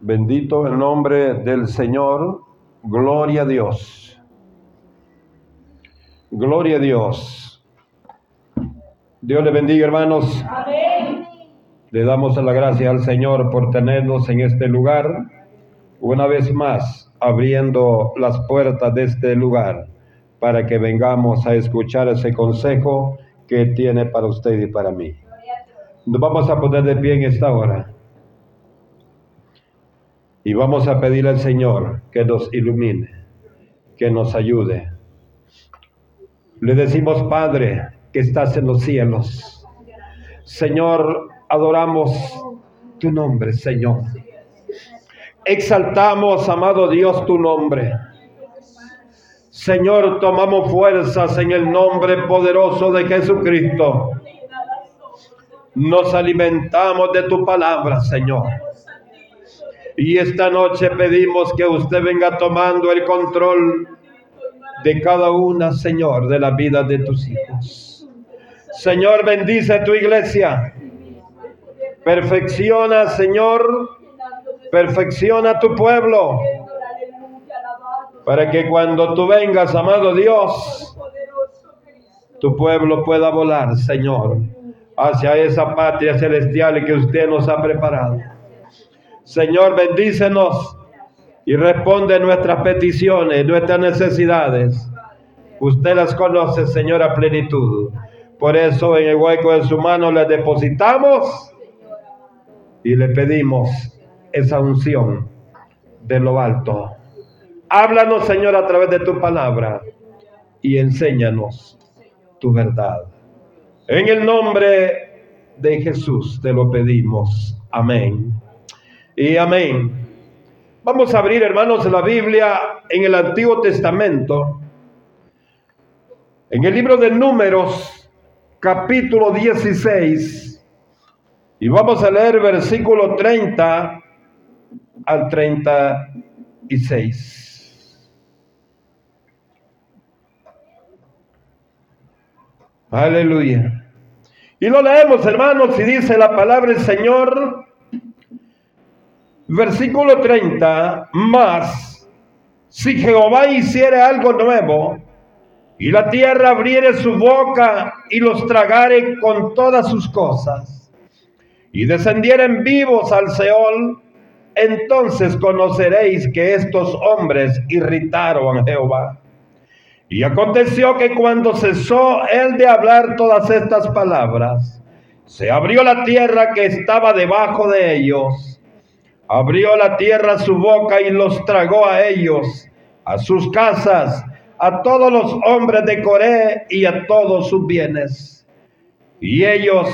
Bendito el nombre del Señor. Gloria a Dios. Gloria a Dios. Dios le bendiga, hermanos. Le damos la gracia al Señor por tenernos en este lugar, una vez más abriendo las puertas de este lugar para que vengamos a escuchar ese consejo que tiene para usted y para mí. Nos vamos a poner de pie en esta hora y vamos a pedir al Señor que nos ilumine, que nos ayude. Le decimos, Padre, que estás en los cielos. Señor, adoramos tu nombre, Señor. Exaltamos, amado Dios, tu nombre. Señor, tomamos fuerzas en el nombre poderoso de Jesucristo. Nos alimentamos de tu palabra, Señor. Y esta noche pedimos que usted venga tomando el control de cada una, Señor, de la vida de tus hijos. Señor, bendice tu iglesia. Perfecciona, Señor, perfecciona tu pueblo. Para que cuando tú vengas, amado Dios, tu pueblo pueda volar, Señor, hacia esa patria celestial que usted nos ha preparado. Señor, bendícenos y responde nuestras peticiones, nuestras necesidades. Usted las conoce, Señor, a plenitud. Por eso en el hueco de su mano le depositamos y le pedimos esa unción de lo alto. Háblanos, Señor, a través de tu palabra y enséñanos tu verdad. En el nombre de Jesús te lo pedimos. Amén y amén. Vamos a abrir, hermanos, la Biblia en el Antiguo Testamento, en el libro de Números, capítulo 16, y vamos a leer versículo 30 al 36. Aleluya. Y lo leemos, hermanos, y dice la palabra del Señor Versículo 30, más, si Jehová hiciere algo nuevo, y la tierra abriere su boca y los tragare con todas sus cosas, y descendieren vivos al Seol, entonces conoceréis que estos hombres irritaron a Jehová. Y aconteció que cuando cesó él de hablar todas estas palabras, se abrió la tierra que estaba debajo de ellos, Abrió la tierra su boca y los tragó a ellos, a sus casas, a todos los hombres de Coré y a todos sus bienes. Y ellos,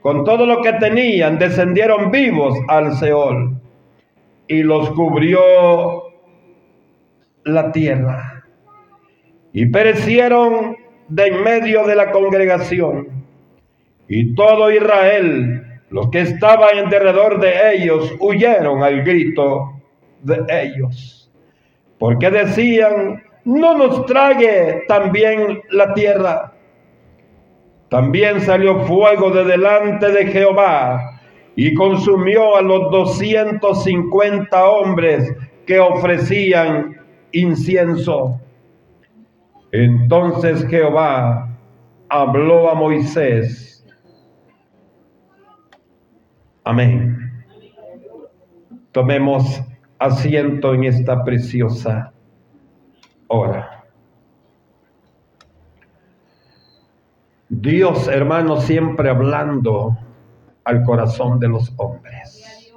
con todo lo que tenían, descendieron vivos al Seol y los cubrió la tierra. Y perecieron de en medio de la congregación. Y todo Israel los que estaban en derredor de ellos huyeron al grito de ellos, porque decían, no nos trague también la tierra. También salió fuego de delante de Jehová y consumió a los 250 hombres que ofrecían incienso. Entonces Jehová habló a Moisés Amén. Tomemos asiento en esta preciosa hora. Dios, hermano, siempre hablando al corazón de los hombres.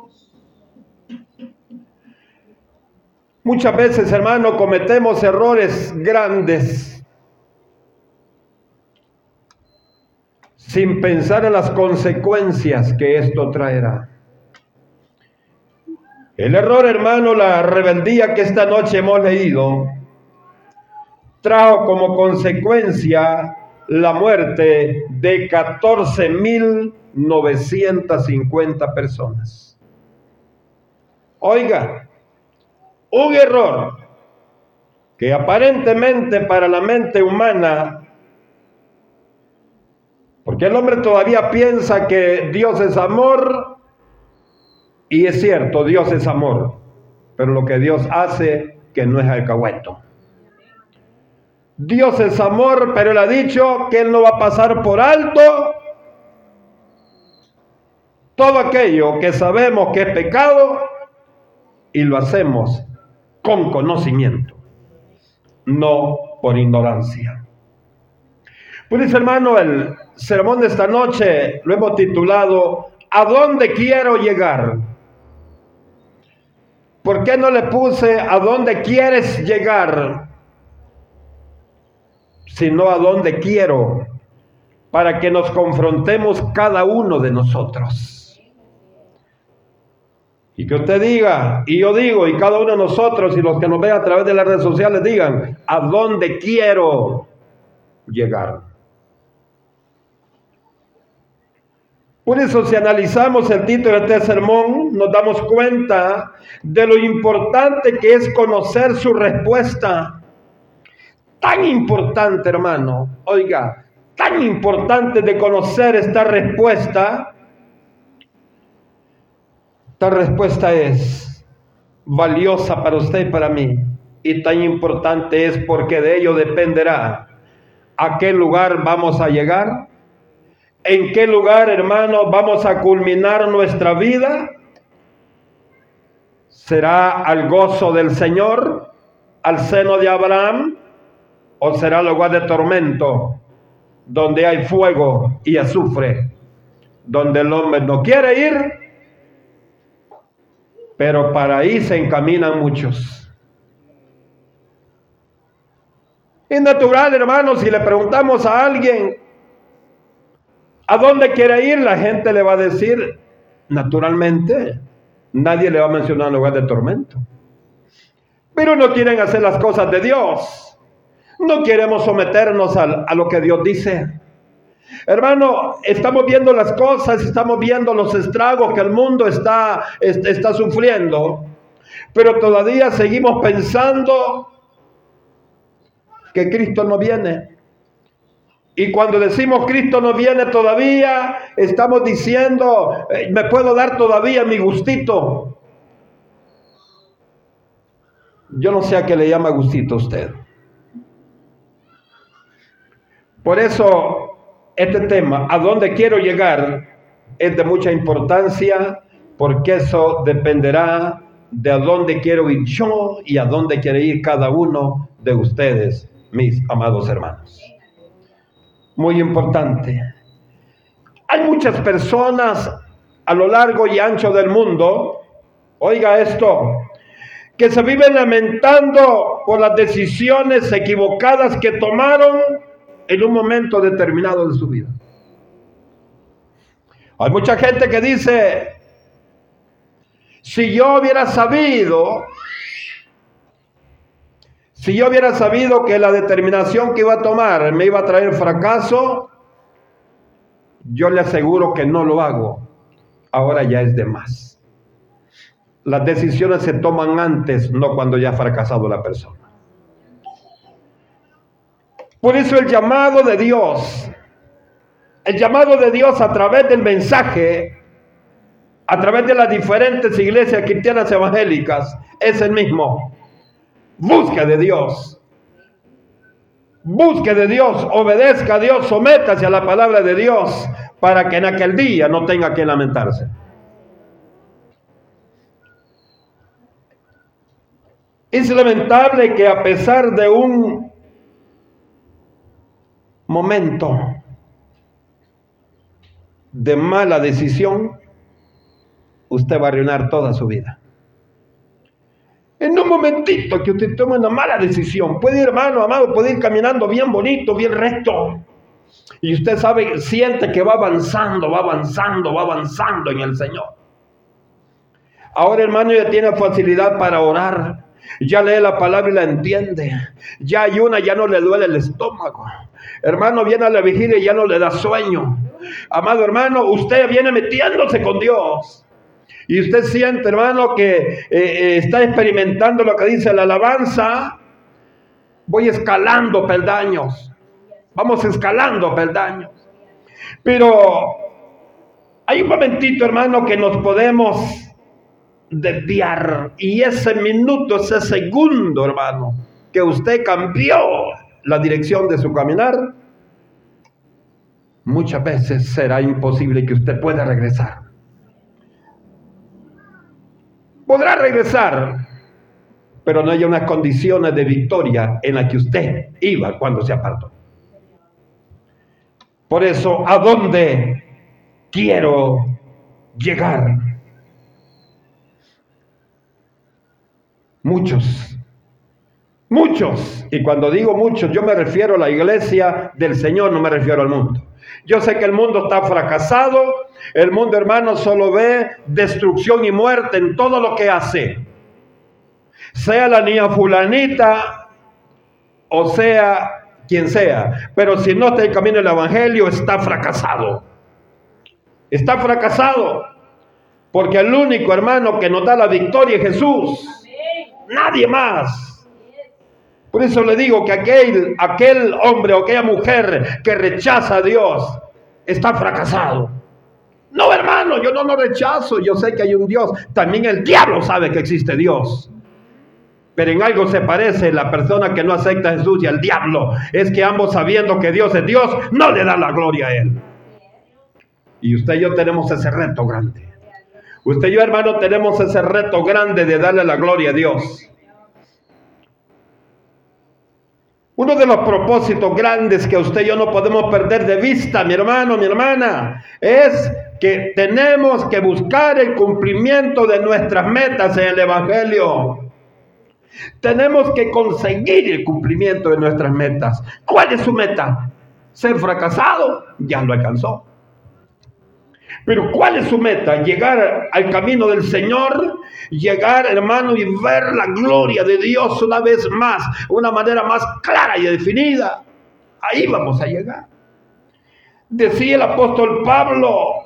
Muchas veces, hermano, cometemos errores grandes sin pensar en las consecuencias que esto traerá. El error, hermano, la rebeldía que esta noche hemos leído, trajo como consecuencia la muerte de 14.950 personas. Oiga, un error que aparentemente para la mente humana porque el hombre todavía piensa que Dios es amor Y es cierto, Dios es amor, pero lo que Dios hace que no es alcahueto. Dios es amor, pero Él ha dicho que Él no va a pasar por alto todo aquello que sabemos que es pecado y lo hacemos con conocimiento, no por ignorancia. Pues hermano, el sermón de esta noche lo hemos titulado ¿A dónde quiero llegar? ¿Por qué no le puse a dónde quieres llegar? Sino a dónde quiero, para que nos confrontemos cada uno de nosotros. Y que usted diga, y yo digo, y cada uno de nosotros y los que nos ven a través de las redes sociales digan, ¿a dónde quiero llegar? Por eso si analizamos el título de este sermón, nos damos cuenta de lo importante que es conocer su respuesta. Tan importante, hermano, oiga, tan importante de conocer esta respuesta esta respuesta es valiosa para usted y para mí. Y tan importante es porque de ello dependerá a qué lugar vamos a llegar, en qué lugar, hermano, vamos a culminar nuestra vida. ¿Será al gozo del Señor, al seno de Abraham, o será lugar de tormento, donde hay fuego y azufre, donde el hombre no quiere ir pero para ahí se encaminan muchos. Es natural, hermanos, si le preguntamos a alguien a dónde quiere ir, la gente le va a decir, naturalmente, nadie le va a mencionar lugar de tormento. Pero no quieren hacer las cosas de Dios. No queremos someternos a, a lo que Dios dice. Hermano, estamos viendo las cosas, estamos viendo los estragos que el mundo está, está sufriendo, pero todavía seguimos pensando que Cristo no viene. Y cuando decimos Cristo no viene todavía, estamos diciendo, me puedo dar todavía mi gustito. Yo no sé a qué le llama gustito a usted. Por eso este tema, a dónde quiero llegar, es de mucha importancia porque eso dependerá de a dónde quiero ir yo y a dónde quiere ir cada uno de ustedes, mis amados hermanos. Muy importante. Hay muchas personas a lo largo y ancho del mundo, oiga esto, que se viven lamentando por las decisiones equivocadas que tomaron en un momento determinado de su vida. Hay mucha gente que dice, si yo hubiera sabido, si yo hubiera sabido que la determinación que iba a tomar me iba a traer fracaso, yo le aseguro que no lo hago. Ahora ya es de más. Las decisiones se toman antes, no cuando ya ha fracasado la persona. Por eso el llamado de Dios, el llamado de Dios a través del mensaje, a través de las diferentes iglesias cristianas evangélicas, es el mismo. Busca de Dios. Busque de Dios, obedezca a Dios, sométase a la palabra de Dios para que en aquel día no tenga que lamentarse. Es lamentable que a pesar de un momento de mala decisión, usted va a arruinar toda su vida. En un momentito que usted tome una mala decisión, puede ir, hermano, amado, puede ir caminando bien bonito, bien recto. Y usted sabe, siente que va avanzando, va avanzando, va avanzando en el Señor. Ahora, hermano, ya tiene facilidad para orar. Ya lee la palabra y la entiende. Ya hay una, ya no le duele el estómago. Hermano, viene a la vigilia y ya no le da sueño. Amado hermano, usted viene metiéndose con Dios. Y usted siente, hermano, que eh, eh, está experimentando lo que dice la alabanza. Voy escalando peldaños. Vamos escalando peldaños. Pero hay un momentito, hermano, que nos podemos desviar. Y ese minuto, ese segundo, hermano, que usted cambió la dirección de su caminar, muchas veces será imposible que usted pueda regresar. Podrá regresar, pero no hay unas condiciones de victoria en las que usted iba cuando se apartó. Por eso, ¿a dónde quiero llegar? Muchos, muchos, y cuando digo muchos, yo me refiero a la iglesia del Señor, no me refiero al mundo. Yo sé que el mundo está fracasado, el mundo hermano solo ve destrucción y muerte en todo lo que hace. Sea la niña fulanita o sea quien sea, pero si no está el camino del Evangelio, está fracasado. Está fracasado, porque el único hermano que nos da la victoria es Jesús, nadie más. Por eso le digo que aquel, aquel hombre o aquella mujer que rechaza a Dios está fracasado. No, hermano, yo no lo rechazo, yo sé que hay un Dios. También el diablo sabe que existe Dios. Pero en algo se parece la persona que no acepta a Jesús y al diablo. Es que ambos sabiendo que Dios es Dios, no le da la gloria a Él. Y usted y yo tenemos ese reto grande. Usted y yo, hermano, tenemos ese reto grande de darle la gloria a Dios. Uno de los propósitos grandes que usted y yo no podemos perder de vista, mi hermano, mi hermana, es que tenemos que buscar el cumplimiento de nuestras metas en el Evangelio. Tenemos que conseguir el cumplimiento de nuestras metas. ¿Cuál es su meta? Ser fracasado, ya lo alcanzó. Pero ¿cuál es su meta? Llegar al camino del Señor, llegar, hermano, y ver la gloria de Dios una vez más, una manera más clara y definida. Ahí vamos a llegar. Decía el apóstol Pablo,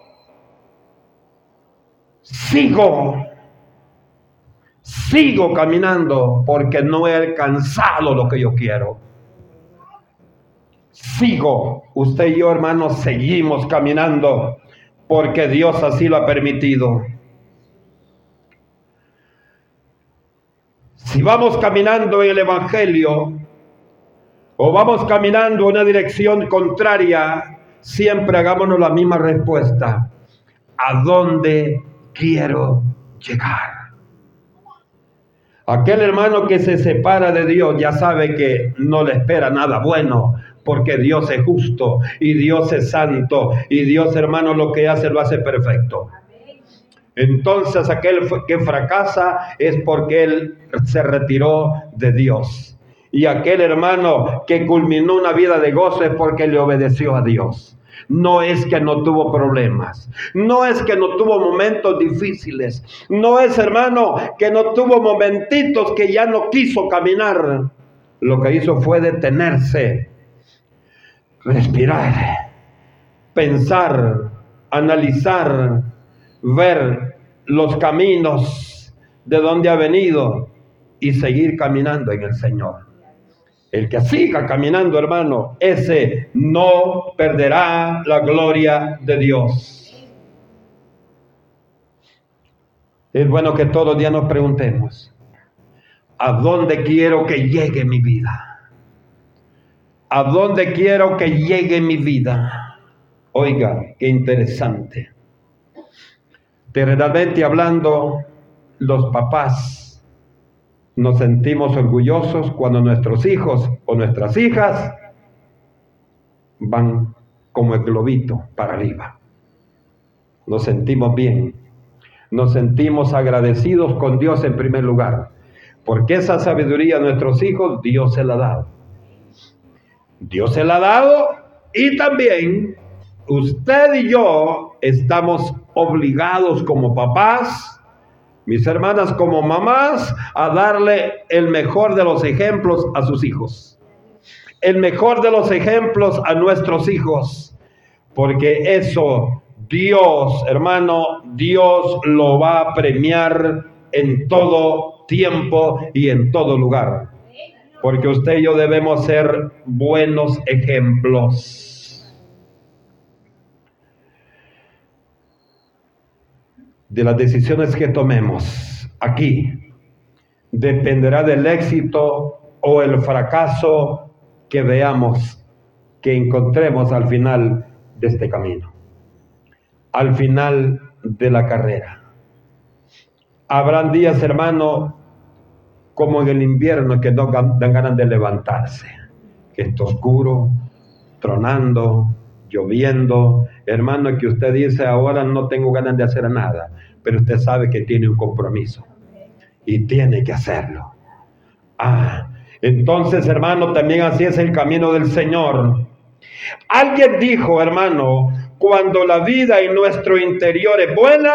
sigo sigo caminando porque no he alcanzado lo que yo quiero. Sigo, usted y yo hermanos, seguimos caminando porque Dios así lo ha permitido. Si vamos caminando en el Evangelio o vamos caminando en una dirección contraria, siempre hagámonos la misma respuesta. ¿A dónde quiero llegar? Aquel hermano que se separa de Dios ya sabe que no le espera nada bueno, porque Dios es justo y Dios es santo y Dios hermano lo que hace lo hace perfecto. Entonces aquel que fracasa es porque él se retiró de Dios. Y aquel hermano que culminó una vida de gozo es porque le obedeció a Dios no es que no tuvo problemas, no es que no tuvo momentos difíciles, no es hermano que no tuvo momentitos que ya no quiso caminar. Lo que hizo fue detenerse, respirar, pensar, analizar, ver los caminos de donde ha venido y seguir caminando en el Señor. El que siga caminando, hermano, ese no perderá la gloria de Dios. Es bueno que todos los días nos preguntemos, ¿a dónde quiero que llegue mi vida? ¿A dónde quiero que llegue mi vida? Oiga, qué interesante. Terrenalmente hablando, los papás nos sentimos orgullosos cuando nuestros hijos o nuestras hijas van como el globito para arriba. Nos sentimos bien. Nos sentimos agradecidos con Dios en primer lugar. Porque esa sabiduría a nuestros hijos Dios se la ha dado. Dios se la ha dado y también usted y yo estamos obligados como papás mis hermanas como mamás, a darle el mejor de los ejemplos a sus hijos. El mejor de los ejemplos a nuestros hijos. Porque eso Dios, hermano, Dios lo va a premiar en todo tiempo y en todo lugar. Porque usted y yo debemos ser buenos ejemplos. de las decisiones que tomemos. aquí dependerá del éxito o el fracaso que veamos, que encontremos al final de este camino, al final de la carrera. Habrán días, hermano, como en el invierno que no dan ganas de levantarse, que está oscuro, tronando, lloviendo. Hermano, que usted dice ahora no tengo ganas de hacer nada, pero usted sabe que tiene un compromiso y tiene que hacerlo. Ah, entonces, hermano, también así es el camino del Señor. Alguien dijo, hermano, cuando la vida en nuestro interior es buena,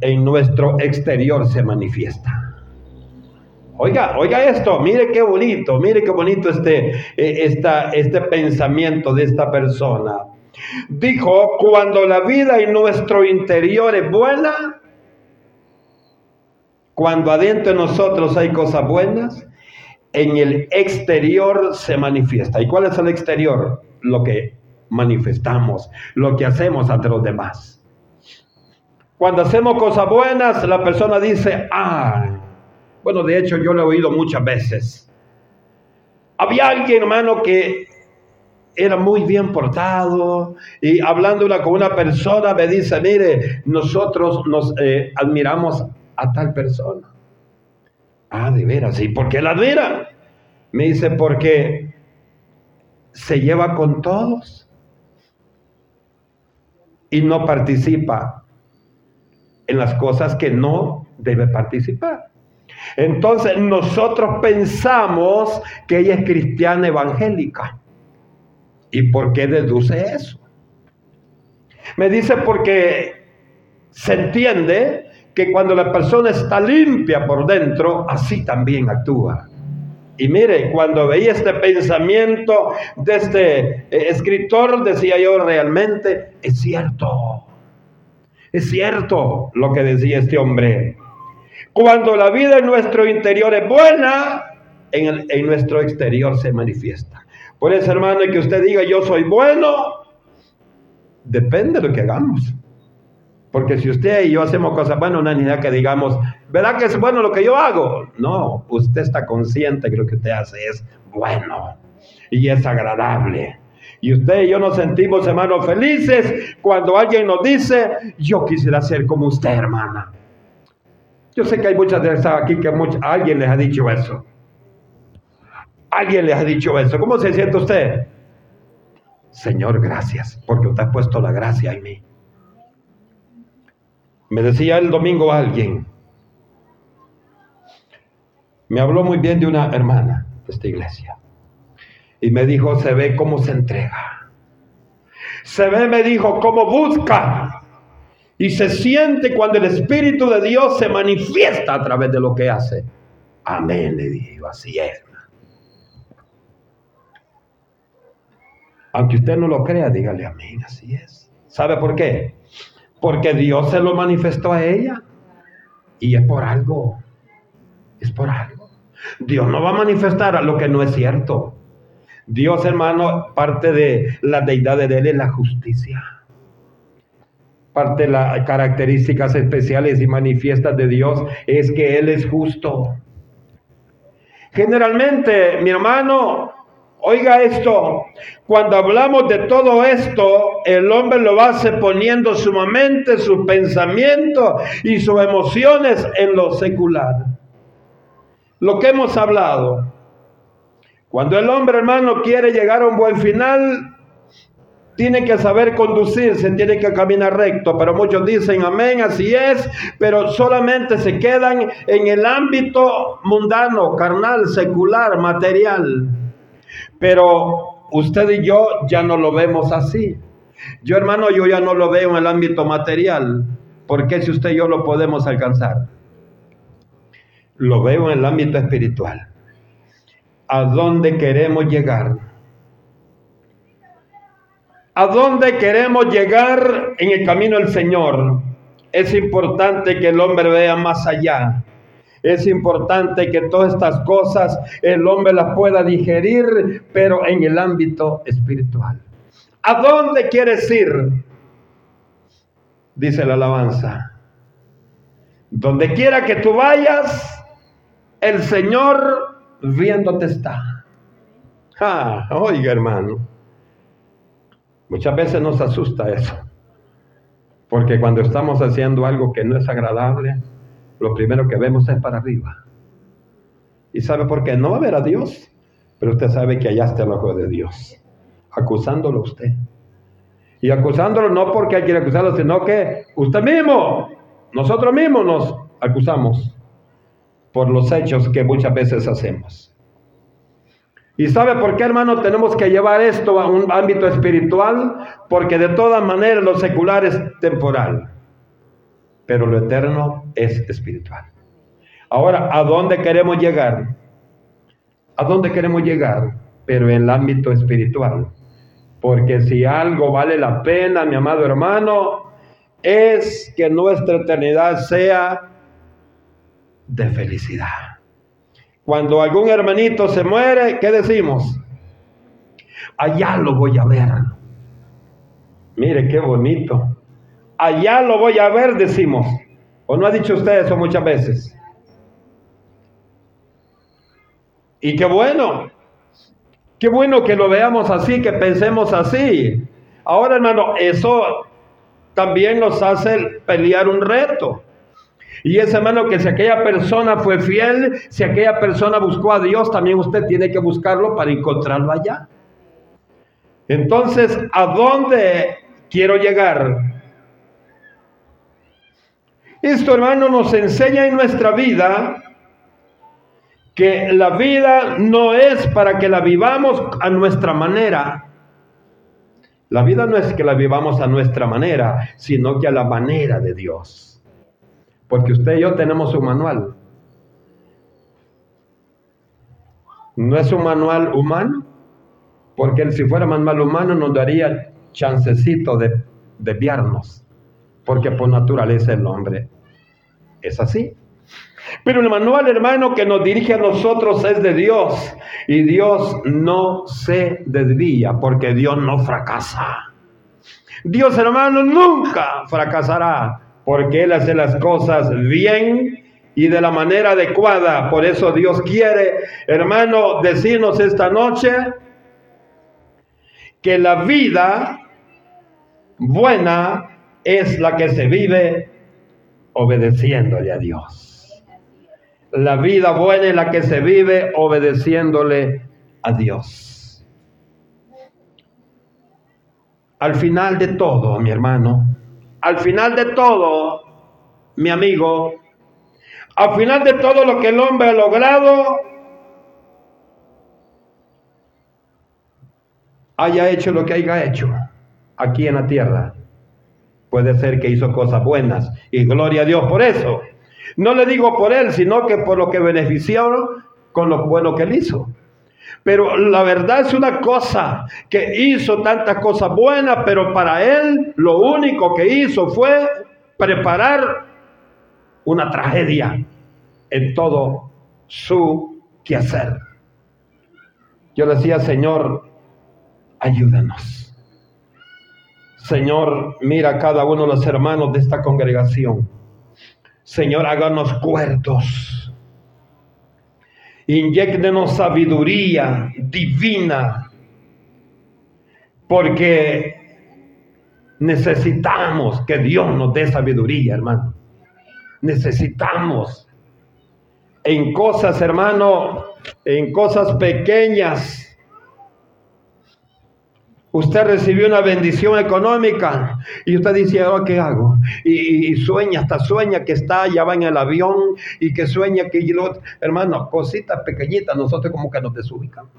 en nuestro exterior se manifiesta. Oiga, oiga esto, mire qué bonito, mire qué bonito este, eh, este pensamiento de esta persona. Dijo, cuando la vida en nuestro interior es buena, cuando adentro de nosotros hay cosas buenas, en el exterior se manifiesta. ¿Y cuál es el exterior? Lo que manifestamos, lo que hacemos ante los demás. Cuando hacemos cosas buenas, la persona dice, ah, bueno, de hecho yo lo he oído muchas veces. Había alguien, hermano, que era muy bien portado y hablando una, con una persona me dice, mire, nosotros nos eh, admiramos a tal persona. Ah, de veras, ¿y por qué la admira? Me dice, porque se lleva con todos y no participa en las cosas que no debe participar. Entonces nosotros pensamos que ella es cristiana evangélica. ¿Y por qué deduce eso? Me dice porque se entiende que cuando la persona está limpia por dentro, así también actúa. Y mire, cuando veía este pensamiento de este eh, escritor, decía yo realmente, es cierto, es cierto lo que decía este hombre. Cuando la vida en nuestro interior es buena, en, en nuestro exterior se manifiesta. Por eso, hermano, que usted diga yo soy bueno, depende de lo que hagamos. Porque si usted y yo hacemos cosas buenas, no hay necesidad que digamos, ¿verdad que es bueno lo que yo hago? No, usted está consciente que lo que usted hace es bueno y es agradable. Y usted y yo nos sentimos, hermanos, felices cuando alguien nos dice, yo quisiera ser como usted, hermana. Yo sé que hay muchas de esas aquí que alguien les ha dicho eso. Alguien les ha dicho eso. ¿Cómo se siente usted? Señor, gracias, porque usted ha puesto la gracia en mí. Me decía el domingo alguien, me habló muy bien de una hermana de esta iglesia. Y me dijo, se ve cómo se entrega. Se ve, me dijo, cómo busca y se siente cuando el Espíritu de Dios se manifiesta a través de lo que hace. Amén, le digo, así es. Aunque usted no lo crea, dígale amén, así es. ¿Sabe por qué? Porque Dios se lo manifestó a ella. Y es por algo. Es por algo. Dios no va a manifestar a lo que no es cierto. Dios, hermano, parte de la deidad de Él es la justicia parte de las características especiales y manifiestas de Dios es que Él es justo. Generalmente, mi hermano, oiga esto, cuando hablamos de todo esto, el hombre lo hace poniendo sumamente su pensamiento y sus emociones en lo secular. Lo que hemos hablado. Cuando el hombre, hermano, quiere llegar a un buen final, tiene que saber conducirse, tiene que caminar recto, pero muchos dicen amén, así es, pero solamente se quedan en el ámbito mundano, carnal, secular, material. Pero usted y yo ya no lo vemos así. Yo hermano, yo ya no lo veo en el ámbito material, porque si usted y yo lo podemos alcanzar. Lo veo en el ámbito espiritual. ¿A dónde queremos llegar? ¿A dónde queremos llegar en el camino del Señor? Es importante que el hombre vea más allá. Es importante que todas estas cosas el hombre las pueda digerir, pero en el ámbito espiritual. ¿A dónde quieres ir? Dice la alabanza. Donde quiera que tú vayas, el Señor viéndote está. Ah, oiga hermano, muchas veces nos asusta eso. Porque cuando estamos haciendo algo que no es agradable, lo primero que vemos es para arriba. ¿Y sabe por qué? No va a ver a Dios, pero usted sabe que allá está el ojo de Dios, acusándolo a usted. Y acusándolo no porque hay quiere acusarlo, sino que usted mismo, nosotros mismos nos acusamos por los hechos que muchas veces hacemos. ¿Y sabe por qué, hermano, tenemos que llevar esto a un ámbito espiritual? Porque de todas maneras lo secular es temporal, pero lo eterno es espiritual. Ahora, ¿a dónde queremos llegar? ¿A dónde queremos llegar? Pero en el ámbito espiritual. Porque si algo vale la pena, mi amado hermano, es que nuestra eternidad sea de felicidad. Cuando algún hermanito se muere, ¿qué decimos? Allá lo voy a ver. Mire qué bonito. Allá lo voy a ver, decimos. ¿O no ha dicho usted eso muchas veces? Y qué bueno, qué bueno que lo veamos así, que pensemos así. Ahora, hermano, eso también nos hace pelear un reto. Y es, hermano, que si aquella persona fue fiel, si aquella persona buscó a Dios, también usted tiene que buscarlo para encontrarlo allá. Entonces, ¿a dónde quiero llegar? Esto, hermano, nos enseña en nuestra vida que la vida no es para que la vivamos a nuestra manera. La vida no es que la vivamos a nuestra manera, sino que a la manera de Dios. Porque usted y yo tenemos un manual. No es un manual humano, porque si fuera manual humano nos daría chancecito de desviarnos, porque por naturaleza el hombre es así. Pero el manual, hermano, que nos dirige a nosotros es de Dios. Y Dios no se desvía porque Dios no fracasa. Dios, hermano, nunca fracasará porque Él hace las cosas bien y de la manera adecuada. Por eso Dios quiere, hermano, decirnos esta noche que la vida buena es la que se vive obedeciéndole a Dios. La vida buena es la que se vive obedeciéndole a Dios. Al final de todo, mi hermano, al final de todo, mi amigo, al final de todo lo que el hombre ha logrado, haya hecho lo que haya hecho aquí en la tierra. Puede ser que hizo cosas buenas y gloria a Dios por eso. No le digo por él, sino que por lo que beneficiaron con lo bueno que él hizo. Pero la verdad es una cosa, que hizo tantas cosas buenas, pero para él lo único que hizo fue preparar una tragedia en todo su quehacer. Yo decía, Señor, ayúdanos. Señor, mira a cada uno de los hermanos de esta congregación. Señor, háganos cuerdos. Inyectenos sabiduría divina. Porque necesitamos que Dios nos dé sabiduría, hermano. Necesitamos en cosas, hermano, en cosas pequeñas Usted recibió una bendición económica y usted dice, ¿ahora qué hago? Y, sueña, hasta sueña que está, ya va en el avión y que sueña que yo, hermano, cositas pequeñitas, nosotros como que nos desubicamos.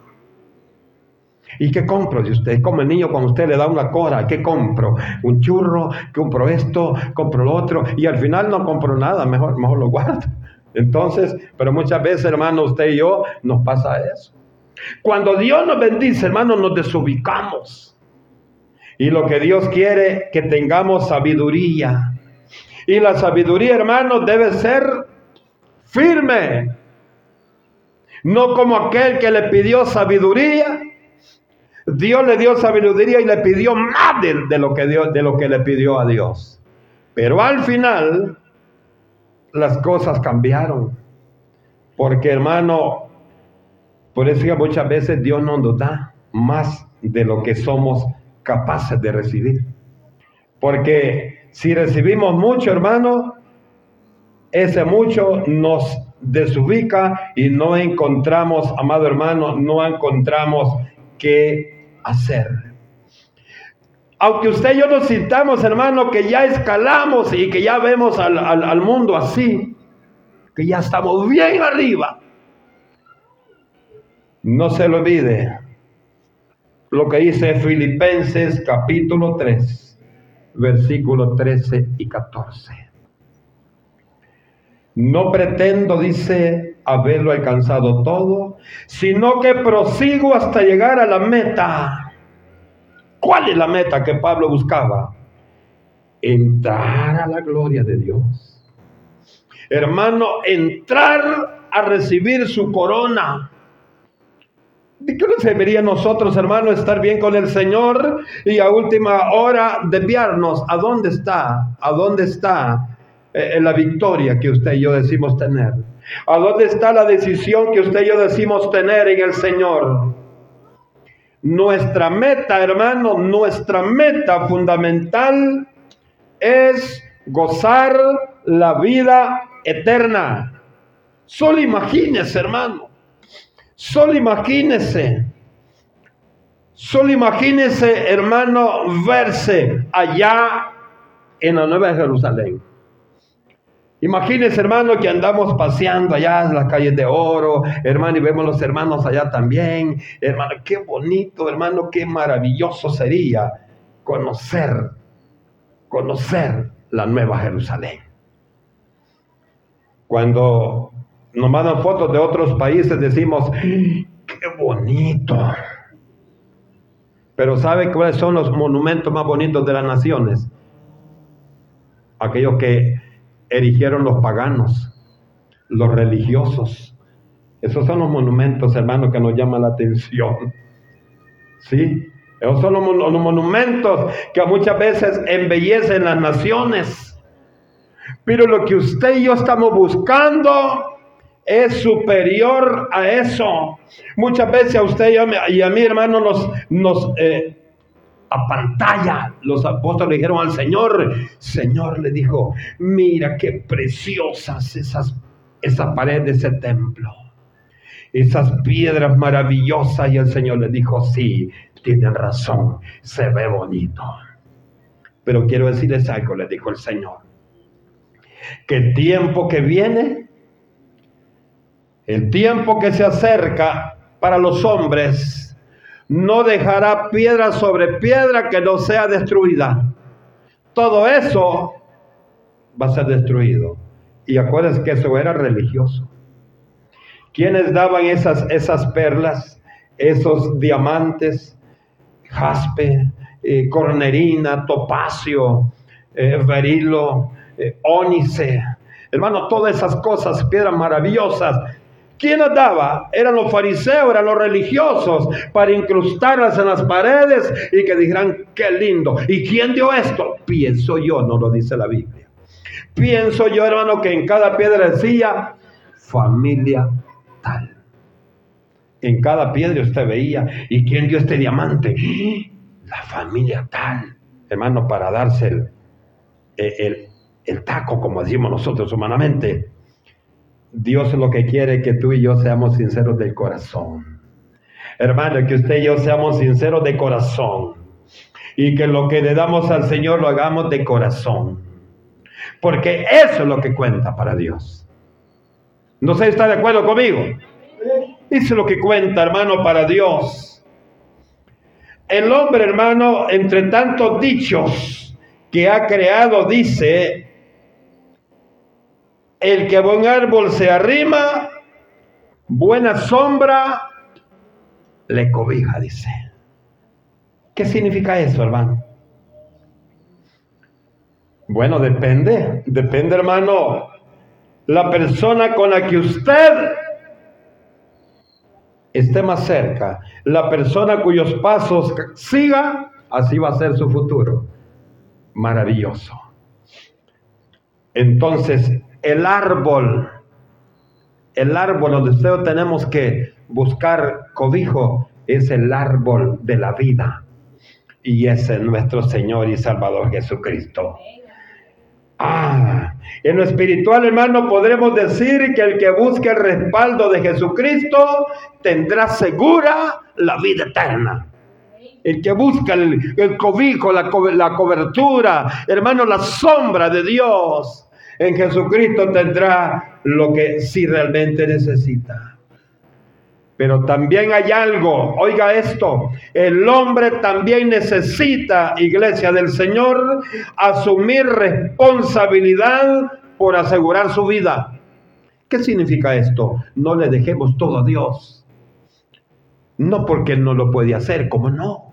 ¿Y qué compro? Si usted como el niño cuando usted le da una cora, ¿qué compro? Un churro, compro esto, compro lo otro y al final no compro nada, mejor, mejor lo guardo. Entonces, pero muchas veces, hermano, usted y yo nos pasa eso. Cuando Dios nos bendice, hermano, nos desubicamos. Y lo que Dios quiere, que tengamos sabiduría. Y la sabiduría, hermano, debe ser firme. No como aquel que le pidió sabiduría. Dios le dio sabiduría y le pidió más de, lo, que de lo que le pidió a Dios. Pero al final, las cosas cambiaron. Porque hermano, por eso que muchas veces Dios no nos da más de lo que somos capaces de recibir. Porque si recibimos mucho, hermano, ese mucho nos desubica y no encontramos, amado hermano, no encontramos qué hacer. Aunque usted y yo nos sintamos, hermano, que ya escalamos y que ya vemos al, al mundo así, que ya estamos bien arriba, no se lo olvide lo que dice Filipenses capítulo 3, versículos 13 y 14. No pretendo, dice, haberlo alcanzado todo, sino que prosigo hasta llegar a la meta. ¿Cuál es la meta que Pablo buscaba? Entrar a la gloria de Dios. Hermano, entrar a recibir su corona. ¿De qué nos serviría a nosotros, hermano, estar bien con el Señor y a última hora desviarnos? ¿A dónde está? ¿A dónde está eh, la victoria que usted y yo decimos tener? ¿A dónde está la decisión que usted y yo decimos tener en el Señor? Nuestra meta, hermano, nuestra meta fundamental es gozar la vida eterna. Solo imagínese, hermano. Solo imagínese. Solo imagínese, hermano, verse allá en la Nueva Jerusalén. Imagínese, hermano, que andamos paseando allá en las calles de oro, hermano, y vemos los hermanos allá también. Hermano, qué bonito, hermano, qué maravilloso sería conocer, conocer la Nueva Jerusalén. Cuando nos mandan fotos de otros países, decimos, qué bonito. Pero ¿sabe cuáles son los monumentos más bonitos de las naciones? Aquellos que erigieron los paganos, los religiosos. Esos son los monumentos, hermanos, que nos llaman la atención. ¿Sí? Esos son los, los monumentos que muchas veces embellecen las naciones. Pero lo que usted y yo estamos buscando es superior a eso. Muchas veces a usted y a mí, hermano, nos, nos eh, pantalla Los apóstoles le dijeron al Señor, Señor le dijo, mira qué preciosas esas, esa pared de ese templo. Esas piedras maravillosas. Y el Señor le dijo, sí, tienen razón, se ve bonito. Pero quiero decirles algo, le dijo el Señor, que el tiempo que viene, el tiempo que se acerca para los hombres, no dejará piedra sobre piedra que no sea destruida. Todo eso va a ser destruido. Y acuérdense que eso era religioso. ¿Quiénes daban esas, esas perlas, esos diamantes, jaspe, eh, cornerina, topacio, eh, berilo, eh, ónice? Hermano, todas esas cosas, piedras maravillosas, ¿Quién daba? Eran los fariseos, eran los religiosos, para incrustarlas en las paredes y que dijeran, qué lindo. ¿Y quién dio esto? Pienso yo, no lo dice la Biblia. Pienso yo, hermano, que en cada piedra decía, familia tal. En cada piedra usted veía, ¿y quién dio este diamante? La familia tal. Hermano, para darse el, el, el taco, como decimos nosotros humanamente Dios lo que quiere es que tú y yo seamos sinceros del corazón. Hermano, que usted y yo seamos sinceros de corazón. Y que lo que le damos al Señor lo hagamos de corazón. Porque eso es lo que cuenta para Dios. No sé si está de acuerdo conmigo. Eso es lo que cuenta, hermano, para Dios. El hombre, hermano, entre tantos dichos que ha creado, dice, el que a buen árbol se arrima, buena sombra le cobija, dice. ¿Qué significa eso, hermano? Bueno, depende, depende, hermano. La persona con la que usted esté más cerca, la persona cuyos pasos siga, así va a ser su futuro. Maravilloso. Entonces, el árbol, el árbol donde nosotros tenemos que buscar cobijo es el árbol de la vida. Y es nuestro Señor y Salvador Jesucristo. Ah, en lo espiritual, hermano, podremos decir que el que busque el respaldo de Jesucristo tendrá segura la vida eterna. El que busca el, cobijo, la, la cobertura, hermano, la sombra de Dios en Jesucristo tendrá lo que sí realmente necesita. Pero también hay algo, oiga esto, el hombre también necesita, iglesia del Señor, asumir responsabilidad por asegurar su vida. ¿Qué significa esto? No le dejemos todo a Dios. No porque no lo puede hacer, como no.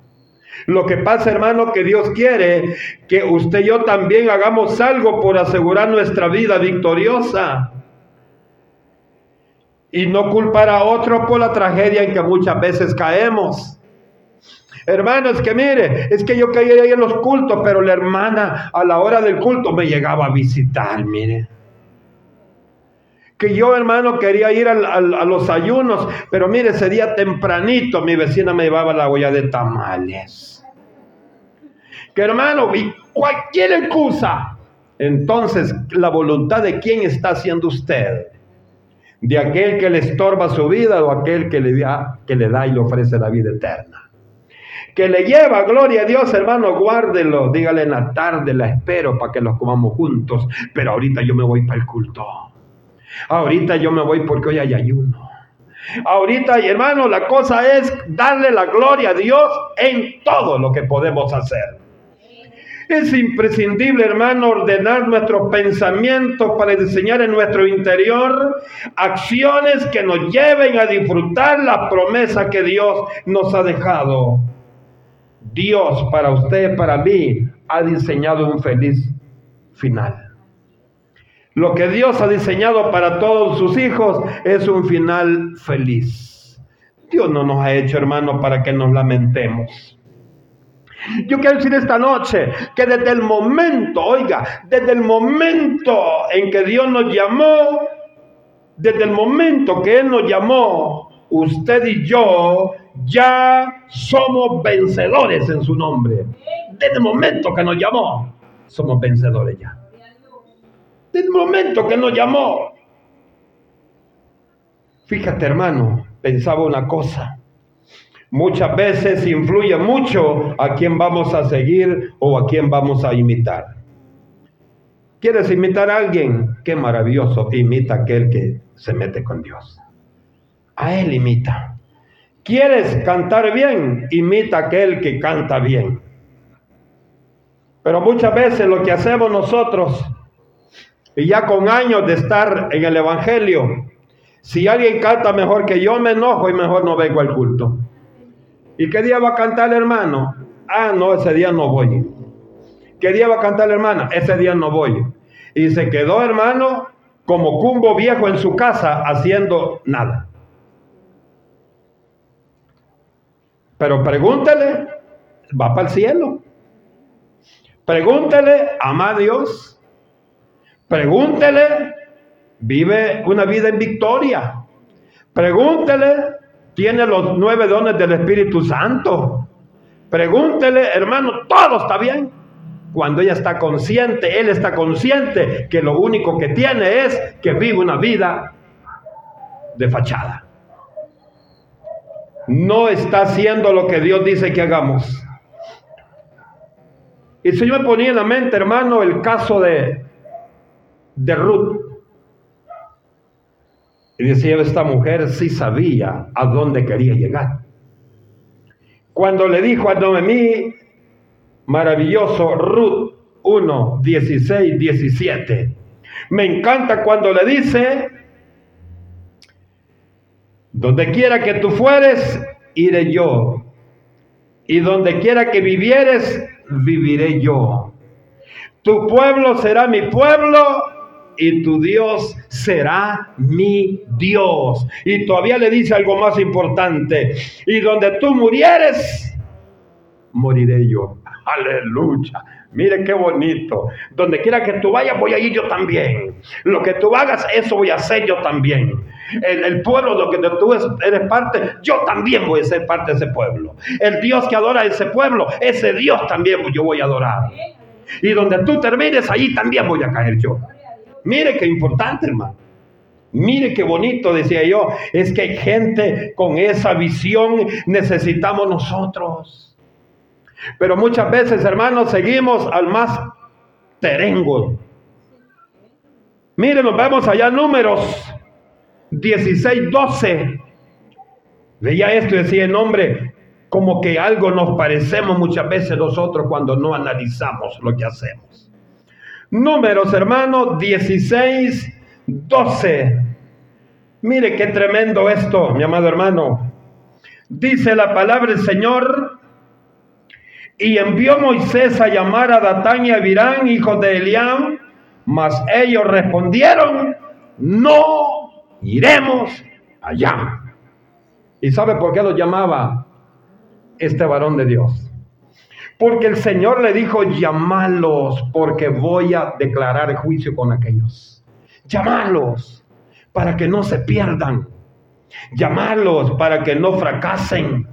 Lo que pasa, hermano, que Dios quiere que usted y yo también hagamos algo por asegurar nuestra vida victoriosa y no culpar a otro por la tragedia en que muchas veces caemos. Hermanos, que mire, es que yo caía ahí en los cultos, pero la hermana a la hora del culto me llegaba a visitar, mire. Que yo, hermano, quería ir a los ayunos, pero mire, ese día tempranito mi vecina me llevaba la olla de tamales. Que hermano, y cualquier excusa. Entonces, la voluntad de quién está haciendo usted de aquel que le estorba su vida o aquel que le, da, que le da y le ofrece la vida eterna. Que le lleva, gloria a Dios, hermano, guárdelo. Dígale en la tarde, la espero para que los comamos juntos. Pero ahorita yo me voy para el culto. Ahorita yo me voy porque hoy hay ayuno. Ahorita, hermano, la cosa es darle la gloria a Dios en todo lo que podemos hacer. Es imprescindible, hermano, ordenar nuestros pensamientos para diseñar en nuestro interior acciones que nos lleven a disfrutar la promesa que Dios nos ha dejado. Dios para usted, para mí, ha diseñado un feliz final. Lo que Dios ha diseñado para todos sus hijos es un final feliz. Dios no nos ha hecho, hermano, para que nos lamentemos. Yo quiero decir esta noche que desde el momento, oiga, desde el momento en que Dios nos llamó, desde el momento que Él nos llamó, usted y yo ya somos vencedores en su nombre. Desde el momento que nos llamó, somos vencedores ya. Desde el momento que nos llamó. Fíjate hermano, pensaba una cosa muchas veces influye mucho a quién vamos a seguir o a quién vamos a imitar. ¿Quieres imitar a alguien? Qué maravilloso, imita a aquel que se mete con Dios. A él imita. ¿Quieres cantar bien? Imita a aquel que canta bien. Pero muchas veces lo que hacemos nosotros, y ya con años de estar en el Evangelio, si alguien canta mejor que yo, me enojo y mejor no vengo al culto. ¿Y qué día va a cantar el hermano? Ah, no, ese día no voy. ¿Qué día va a cantar la hermana? Ese día no voy. Y se quedó, hermano, como cumbo viejo en su casa haciendo nada. Pero pregúntele, va para el cielo. Pregúntele, ama a Dios. Pregúntele, vive una vida en victoria. Pregúntele, tiene los nueve dones del Espíritu Santo. Pregúntele, hermano, todo está bien. Cuando ella está consciente, él está consciente que lo único que tiene es que vive una vida de fachada. No está haciendo lo que Dios dice que hagamos. Y si yo me ponía en la mente, hermano, el caso de, de Ruth. Y decía, esta mujer sí sabía a dónde quería llegar. Cuando le dijo a Noemí, maravilloso, Ruth 1, 16, 17. Me encanta cuando le dice, donde quiera que tú fueres, iré yo. Y donde quiera que vivieres, viviré yo. Tu pueblo será mi pueblo y tu Dios será mi Dios. Y todavía le dice algo más importante. Y donde tú murieres, moriré yo. Aleluya. Mire qué bonito. Donde quiera que tú vayas, voy a ir yo también. Lo que tú hagas, eso voy a hacer yo también. El, el pueblo de lo que tú eres parte, yo también voy a ser parte de ese pueblo. El Dios que adora a ese pueblo, ese Dios también yo voy a adorar. Y donde tú termines, allí también voy a caer yo. Mire qué importante, hermano. Mire qué bonito, decía yo, es que hay gente con esa visión, necesitamos nosotros. Pero muchas veces, hermanos, seguimos al más terengo. Mire, nos vemos allá números 16, 12. Veía esto y decía, el nombre, como que algo nos parecemos muchas veces nosotros cuando no analizamos lo que hacemos. Números, hermanos, 16, 12. Mire qué tremendo esto, mi amado hermano. Dice la palabra del Señor. Y envió Moisés a llamar a Datán y a Virán, hijos de Eliam, mas ellos respondieron, no iremos allá. ¿Y sabe por qué lo llamaba este varón de Dios? Porque el Señor le dijo, llamalos, porque voy a declarar juicio con aquellos. Llamalos para que no se pierdan. Llamalos para que no fracasen.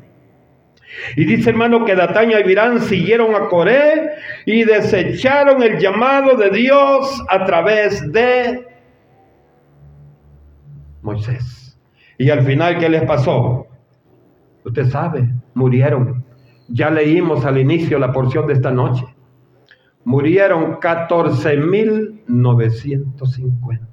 Y dice hermano que Datán y Virán siguieron a Coré y desecharon el llamado de Dios a través de Moisés. Y al final, ¿qué les pasó? Usted sabe, murieron. Ya leímos al inicio la porción de esta noche. Murieron 14.950.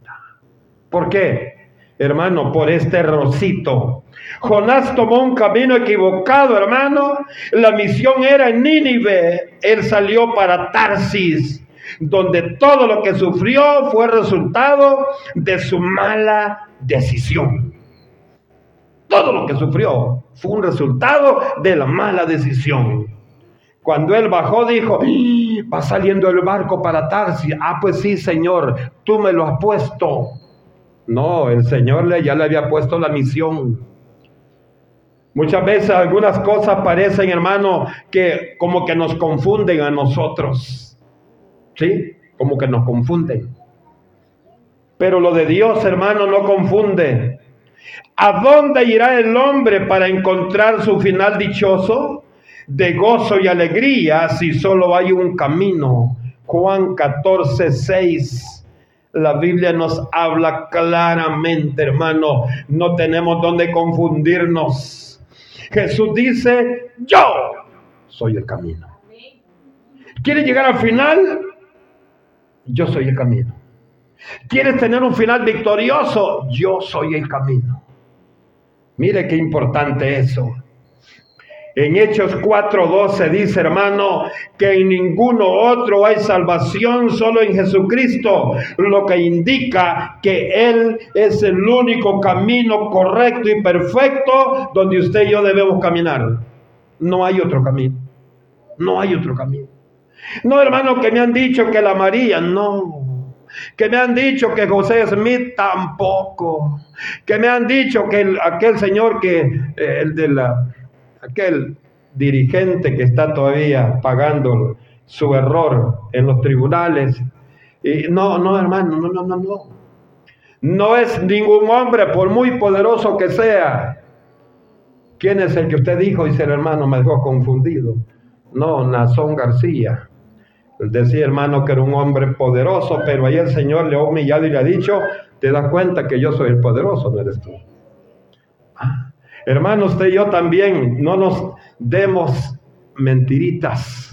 ¿Por qué? Hermano, por este rosito. Jonás tomó un camino equivocado, hermano. La misión era en Nínive. Él salió para Tarsis, donde todo lo que sufrió fue resultado de su mala decisión. Todo lo que sufrió fue un resultado de la mala decisión. Cuando él bajó, dijo, va saliendo el barco para Tarsis. Ah, pues sí, Señor, tú me lo has puesto. No, el Señor ya le había puesto la misión. Muchas veces algunas cosas parecen, hermano, que como que nos confunden a nosotros. ¿Sí? Como que nos confunden. Pero lo de Dios, hermano, no confunde. ¿A dónde irá el hombre para encontrar su final dichoso? De gozo y alegría si solo hay un camino. Juan 14, 6. La Biblia nos habla claramente, hermano. No tenemos donde confundirnos. Jesús dice, yo soy el camino. ¿Quieres llegar al final? Yo soy el camino. ¿Quieres tener un final victorioso? Yo soy el camino. Mire qué importante eso. En Hechos 4:12 dice, hermano, que en ninguno otro hay salvación, solo en Jesucristo, lo que indica que Él es el único camino correcto y perfecto donde usted y yo debemos caminar. No hay otro camino. No hay otro camino. No, hermano, que me han dicho que la María, no que me han dicho que José Smith tampoco, que me han dicho que aquel señor que, eh, el de la, aquel dirigente que está todavía pagando su error en los tribunales, y no, no, hermano, no, no, no, no. No es ningún hombre, por muy poderoso que sea. ¿Quién es el que usted dijo? Dice el hermano, me dejó confundido. No, Nazón García. Decía hermano que era un hombre poderoso, pero ahí el Señor le ha humillado y le ha dicho, te das cuenta que yo soy el poderoso, no eres tú. Ah, hermano, usted y yo también, no nos demos mentiritas.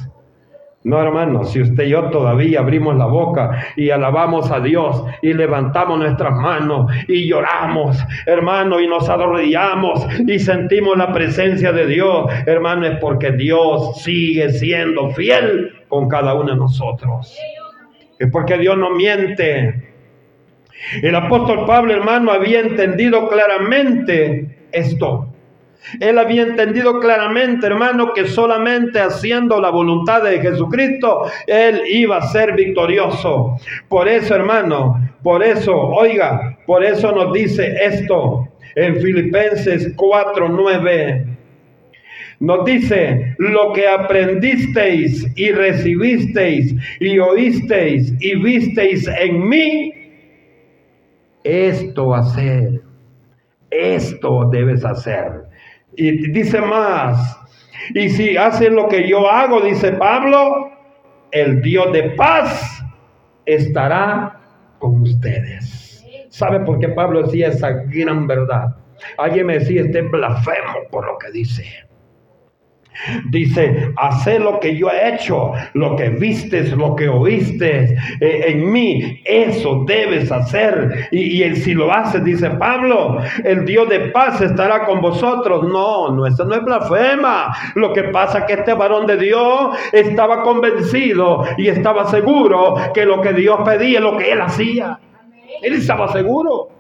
No, hermano, si usted y yo todavía abrimos la boca y alabamos a Dios y levantamos nuestras manos y lloramos, hermano, y nos arrodillamos y sentimos la presencia de Dios, hermano, es porque Dios sigue siendo fiel con cada uno de nosotros. Es porque Dios no miente. El apóstol Pablo, hermano, había entendido claramente esto. Él había entendido claramente, hermano, que solamente haciendo la voluntad de Jesucristo, Él iba a ser victorioso. Por eso, hermano, por eso, oiga, por eso nos dice esto en Filipenses 4:9. nos dice, lo que aprendisteis y recibisteis y oísteis y visteis en mí, esto hacer, esto debes hacer. Y dice más, y si hacen lo que yo hago, dice Pablo, el Dios de paz estará con ustedes. ¿Sabe por qué Pablo decía esa gran verdad? Alguien me decía, este blasfemo por lo que dice. Dice, hacer lo que yo he hecho, lo que vistes, lo que oíste eh, en mí, eso debes hacer. Y, y, si lo haces, dice Pablo, el Dios de paz estará con vosotros. No, no, no es blasfema. Lo que pasa es que este varón de Dios estaba convencido y estaba seguro que lo que Dios pedía lo que él hacía. Él estaba seguro.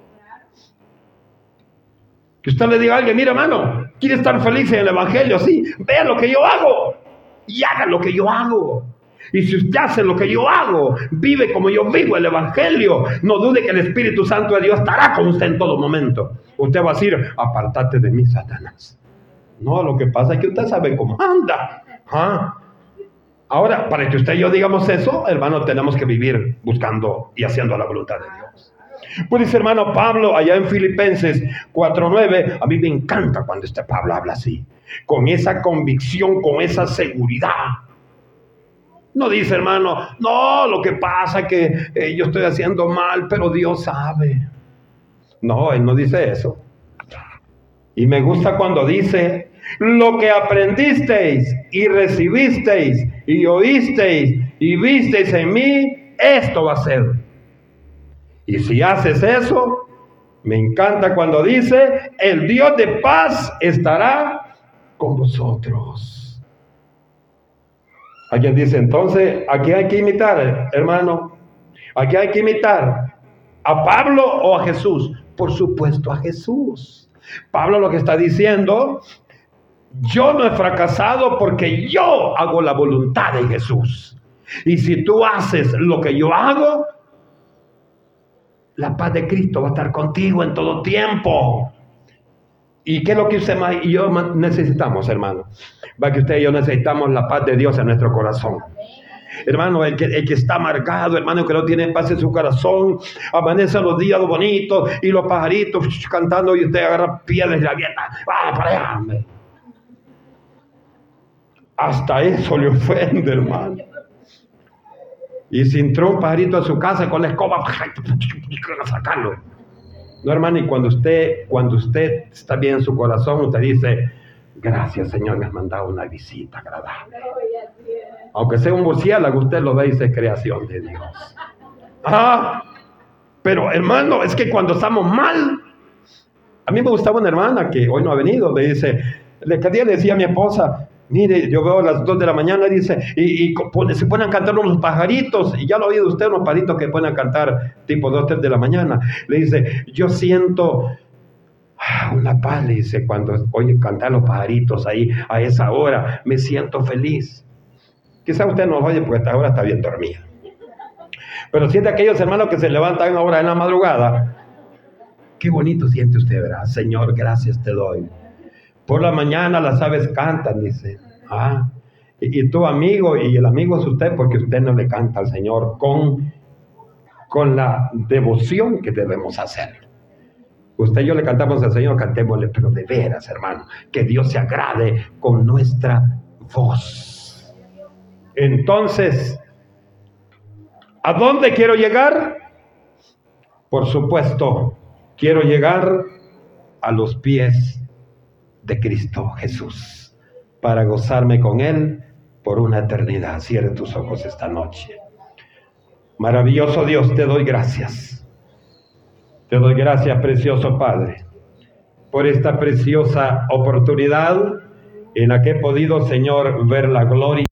Que usted le diga a alguien, mira hermano, quiere estar feliz en el Evangelio, sí, vea lo que yo hago y haga lo que yo hago. Y si usted hace lo que yo hago, vive como yo vivo el Evangelio, no dude que el Espíritu Santo de Dios estará con usted en todo momento. Usted va a decir, apartate de mí, Satanás. No, lo que pasa es que usted sabe cómo anda. ¿Ah? Ahora, para que usted y yo digamos eso, hermano, tenemos que vivir buscando y haciendo la voluntad de Dios. Pues dice hermano Pablo allá en Filipenses 4.9, a mí me encanta cuando este Pablo habla así, con esa convicción, con esa seguridad. No dice hermano, no, lo que pasa es que eh, yo estoy haciendo mal, pero Dios sabe. No, él no dice eso. Y me gusta cuando dice, lo que aprendisteis y recibisteis y oísteis y visteis en mí, esto va a ser y si haces eso, me encanta cuando dice, el Dios de paz estará con vosotros. Alguien dice, entonces, ¿a quién hay que imitar, hermano? ¿A quién hay que imitar? ¿A Pablo o a Jesús? Por supuesto, a Jesús. Pablo lo que está diciendo, yo no he fracasado porque yo hago la voluntad de Jesús. Y si tú haces lo que yo hago, la paz de Cristo va a estar contigo en todo tiempo. ¿Y qué es lo que usted y yo necesitamos, hermano? Va que usted y yo necesitamos la paz de Dios en nuestro corazón. Hermano, el que, está marcado, hermano, que no tiene paz en su corazón, amanece los días bonitos y los pajaritos cantando y usted agarra piedras y la vieta. ¡Ah, para! Hasta eso le ofende, hermano. Y si entró un pajarito a su casa con la escoba, sacarlo. No, hermano, y cuando usted, cuando usted está bien en su corazón, usted dice, gracias Señor, me has mandado una visita agradable. Aunque sea un murciélago, usted lo ve y dice, creación de Dios. Ah, pero hermano, es que cuando estamos mal, a mí me gustaba una hermana que hoy no ha venido, me dice, le día le decía a mi esposa, Mire, yo veo a las 2 de la mañana, dice, y, se ponen a cantar unos pajaritos, y ya lo ha oído usted, unos pajaritos que pueden cantar tipo 2, 3 de la mañana. Le dice, yo siento una paz, le dice, cuando oye cantar los pajaritos ahí a esa hora, me siento feliz. Quizá usted no lo oye porque esta hora está bien dormida. Pero siente aquellos hermanos que se levantan ahora en la madrugada. Qué bonito siente usted, ¿verdad? Señor, gracias te doy por la mañana las aves cantan, dice. Ah, y, tu amigo, y el amigo es usted porque usted no le canta al Señor con, con la devoción que debemos hacer. Usted y yo le cantamos al Señor, cantémosle, pero de veras, hermano, que Dios se agrade con nuestra voz. Entonces, ¿a dónde quiero llegar? Por supuesto, quiero llegar a los pies de Cristo Jesús para gozarme con Él por una eternidad. Cierre tus ojos esta noche. Maravilloso Dios, te doy gracias. Te doy gracias, precioso Padre, por esta preciosa oportunidad en la que he podido, Señor, ver la gloria.